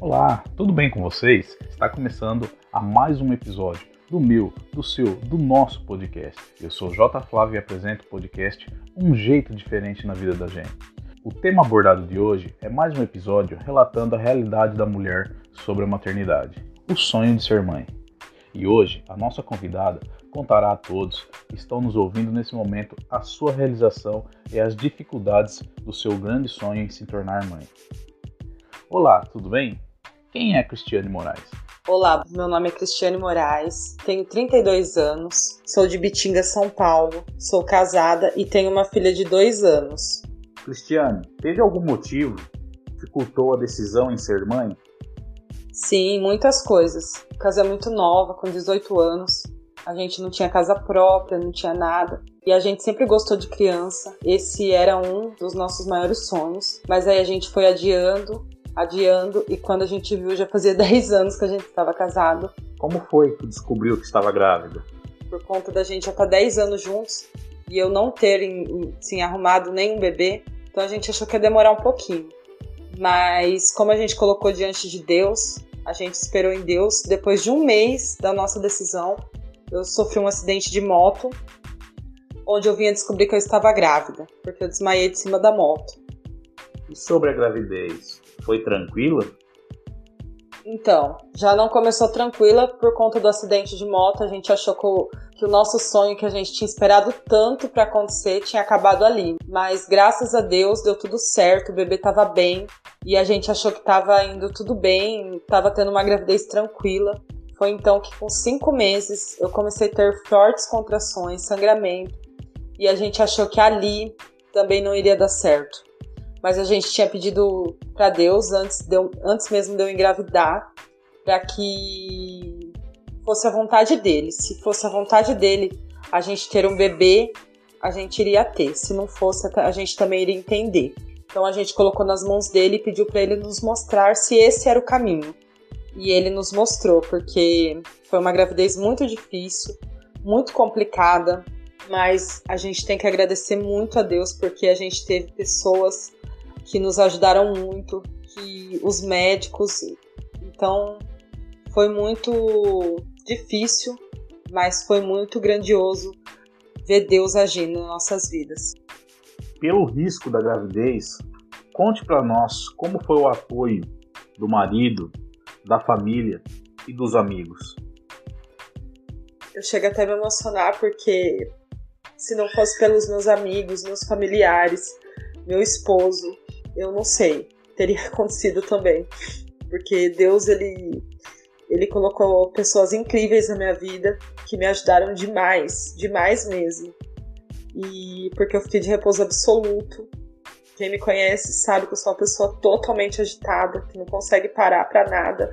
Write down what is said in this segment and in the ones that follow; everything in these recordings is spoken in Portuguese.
Olá, tudo bem com vocês? Está começando a mais um episódio do meu, do seu, do nosso podcast. Eu sou J. Flávio e apresento o podcast Um Jeito Diferente na Vida da Gente. O tema abordado de hoje é mais um episódio relatando a realidade da mulher sobre a maternidade, o sonho de ser mãe. E hoje a nossa convidada contará a todos que estão nos ouvindo nesse momento a sua realização e as dificuldades do seu grande sonho em se tornar mãe. Olá, tudo bem? Quem é Cristiane Moraes? Olá, meu nome é Cristiane Moraes, tenho 32 anos, sou de Bitinga, São Paulo, sou casada e tenho uma filha de 2 anos. Cristiane, teve algum motivo que dificultou a decisão em ser mãe? Sim, muitas coisas. Casei muito nova, com 18 anos. A gente não tinha casa própria, não tinha nada. E a gente sempre gostou de criança. Esse era um dos nossos maiores sonhos. Mas aí a gente foi adiando, adiando. E quando a gente viu, já fazia 10 anos que a gente estava casado. Como foi que descobriu que estava grávida? Por conta da gente já estar tá 10 anos juntos e eu não ter assim, arrumado nenhum bebê. Então a gente achou que ia demorar um pouquinho. Mas como a gente colocou diante de Deus, a gente esperou em Deus. Depois de um mês da nossa decisão, eu sofri um acidente de moto, onde eu vinha descobrir que eu estava grávida, porque eu desmaiei de cima da moto. E sobre a gravidez, foi tranquila? Então, já não começou tranquila por conta do acidente de moto. A gente achou que o, que o nosso sonho que a gente tinha esperado tanto para acontecer tinha acabado ali. Mas graças a Deus deu tudo certo, o bebê estava bem e a gente achou que estava indo tudo bem, estava tendo uma gravidez tranquila. Foi então que, com cinco meses, eu comecei a ter fortes contrações, sangramento, e a gente achou que ali também não iria dar certo mas a gente tinha pedido para Deus antes, de eu, antes mesmo de eu engravidar, para que fosse a vontade dele. Se fosse a vontade dele a gente ter um bebê, a gente iria ter. Se não fosse, a gente também iria entender. Então a gente colocou nas mãos dele e pediu para ele nos mostrar se esse era o caminho. E ele nos mostrou, porque foi uma gravidez muito difícil, muito complicada, mas a gente tem que agradecer muito a Deus porque a gente teve pessoas que nos ajudaram muito, que os médicos. Então foi muito difícil, mas foi muito grandioso ver Deus agindo nas nossas vidas. Pelo risco da gravidez, conte para nós como foi o apoio do marido, da família e dos amigos. Eu chego até a me emocionar porque se não fosse pelos meus amigos, meus familiares, meu esposo, eu não sei, teria acontecido também. Porque Deus, ele, ele colocou pessoas incríveis na minha vida que me ajudaram demais, demais mesmo. E porque eu fiquei de repouso absoluto. Quem me conhece sabe que eu sou uma pessoa totalmente agitada, que não consegue parar para nada.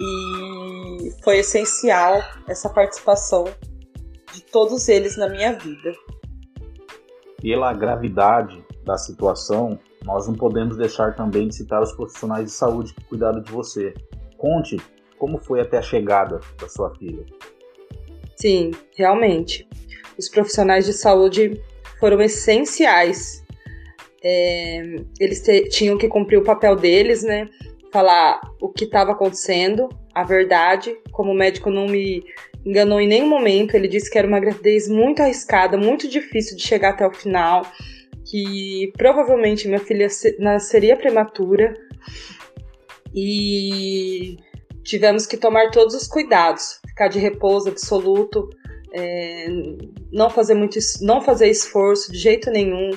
E foi essencial essa participação de todos eles na minha vida. Pela gravidade da situação, nós não podemos deixar também de citar os profissionais de saúde que cuidaram de você. Conte como foi até a chegada da sua filha. Sim, realmente. Os profissionais de saúde foram essenciais. É, eles te, tinham que cumprir o papel deles, né? Falar o que estava acontecendo, a verdade. Como o médico não me enganou em nenhum momento, ele disse que era uma gravidez muito arriscada, muito difícil de chegar até o final que provavelmente minha filha nasceria prematura e tivemos que tomar todos os cuidados, ficar de repouso absoluto, é, não fazer muito, não fazer esforço de jeito nenhum.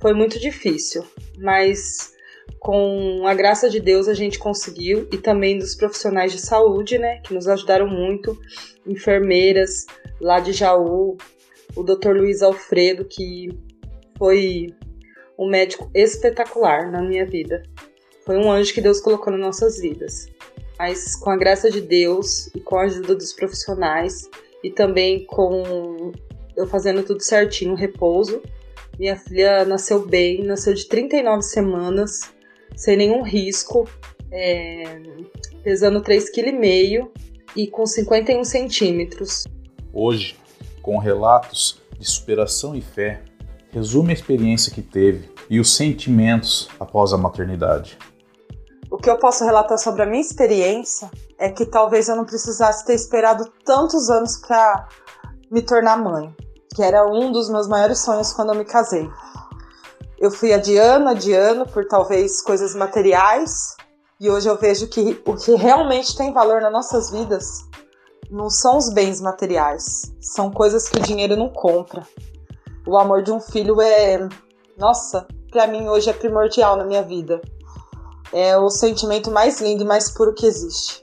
Foi muito difícil, mas com a graça de Deus a gente conseguiu e também dos profissionais de saúde, né, que nos ajudaram muito, enfermeiras lá de Jaú, o Dr. Luiz Alfredo que foi um médico espetacular na minha vida. Foi um anjo que Deus colocou nas nossas vidas. Mas com a graça de Deus e com a ajuda dos profissionais e também com eu fazendo tudo certinho, repouso, minha filha nasceu bem, nasceu de 39 semanas, sem nenhum risco, é, pesando 3,5 kg e com 51 centímetros. Hoje, com relatos de superação e fé, Resume a experiência que teve e os sentimentos após a maternidade. O que eu posso relatar sobre a minha experiência é que talvez eu não precisasse ter esperado tantos anos para me tornar mãe, que era um dos meus maiores sonhos quando eu me casei. Eu fui adiando, adiando por talvez coisas materiais, e hoje eu vejo que o que realmente tem valor nas nossas vidas não são os bens materiais, são coisas que o dinheiro não compra. O amor de um filho é, nossa, para mim hoje é primordial na minha vida é o sentimento mais lindo e mais puro que existe.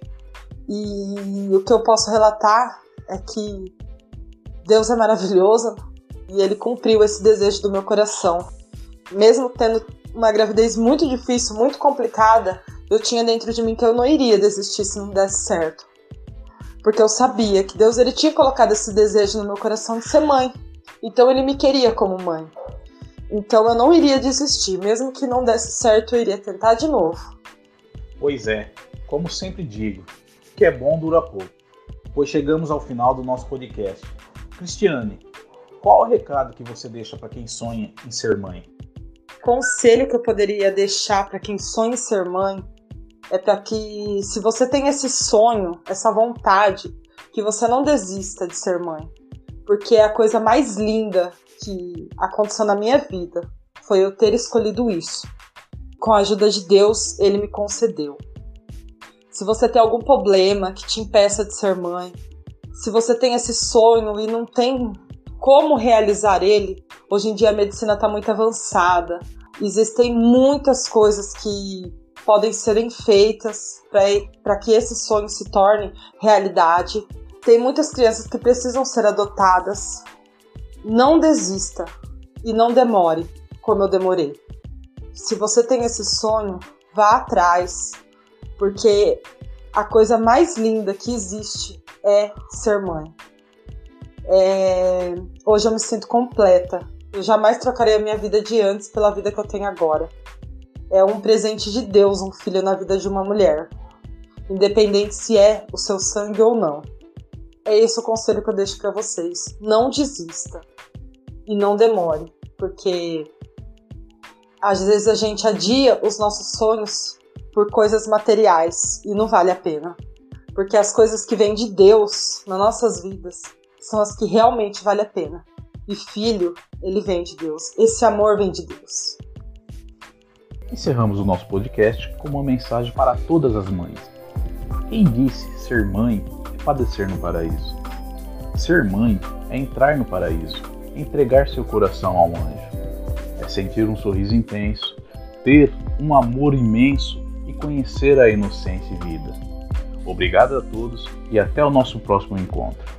E o que eu posso relatar é que Deus é maravilhoso e Ele cumpriu esse desejo do meu coração. Mesmo tendo uma gravidez muito difícil, muito complicada, eu tinha dentro de mim que eu não iria desistir se não desse certo. Porque eu sabia que Deus ele tinha colocado esse desejo no meu coração de ser mãe. Então ele me queria como mãe. Então eu não iria desistir, mesmo que não desse certo, eu iria tentar de novo. Pois é, como sempre digo, o que é bom dura pouco, pois chegamos ao final do nosso podcast. Cristiane, qual o recado que você deixa para quem sonha em ser mãe? Conselho que eu poderia deixar para quem sonha em ser mãe é para que, se você tem esse sonho, essa vontade, que você não desista de ser mãe, porque é a coisa mais linda que aconteceu na minha vida foi eu ter escolhido isso. Com a ajuda de Deus, ele me concedeu. Se você tem algum problema que te impeça de ser mãe, se você tem esse sonho e não tem como realizar ele, hoje em dia a medicina está muito avançada. Existem muitas coisas que podem serem feitas para que esse sonho se torne realidade. Tem muitas crianças que precisam ser adotadas, não desista e não demore, como eu demorei. Se você tem esse sonho, vá atrás, porque a coisa mais linda que existe é ser mãe. É... Hoje eu me sinto completa. Eu jamais trocaria a minha vida de antes pela vida que eu tenho agora. É um presente de Deus um filho na vida de uma mulher, independente se é o seu sangue ou não. É esse o conselho que eu deixo para vocês. Não desista e não demore, porque às vezes a gente adia os nossos sonhos por coisas materiais e não vale a pena. Porque as coisas que vêm de Deus nas nossas vidas são as que realmente vale a pena. E filho, ele vem de Deus. Esse amor vem de Deus. Encerramos o nosso podcast com uma mensagem para todas as mães. Quem disse ser mãe padecer no paraíso. Ser mãe é entrar no paraíso, entregar seu coração ao anjo. É sentir um sorriso intenso, ter um amor imenso e conhecer a inocência e vida. Obrigado a todos e até o nosso próximo encontro.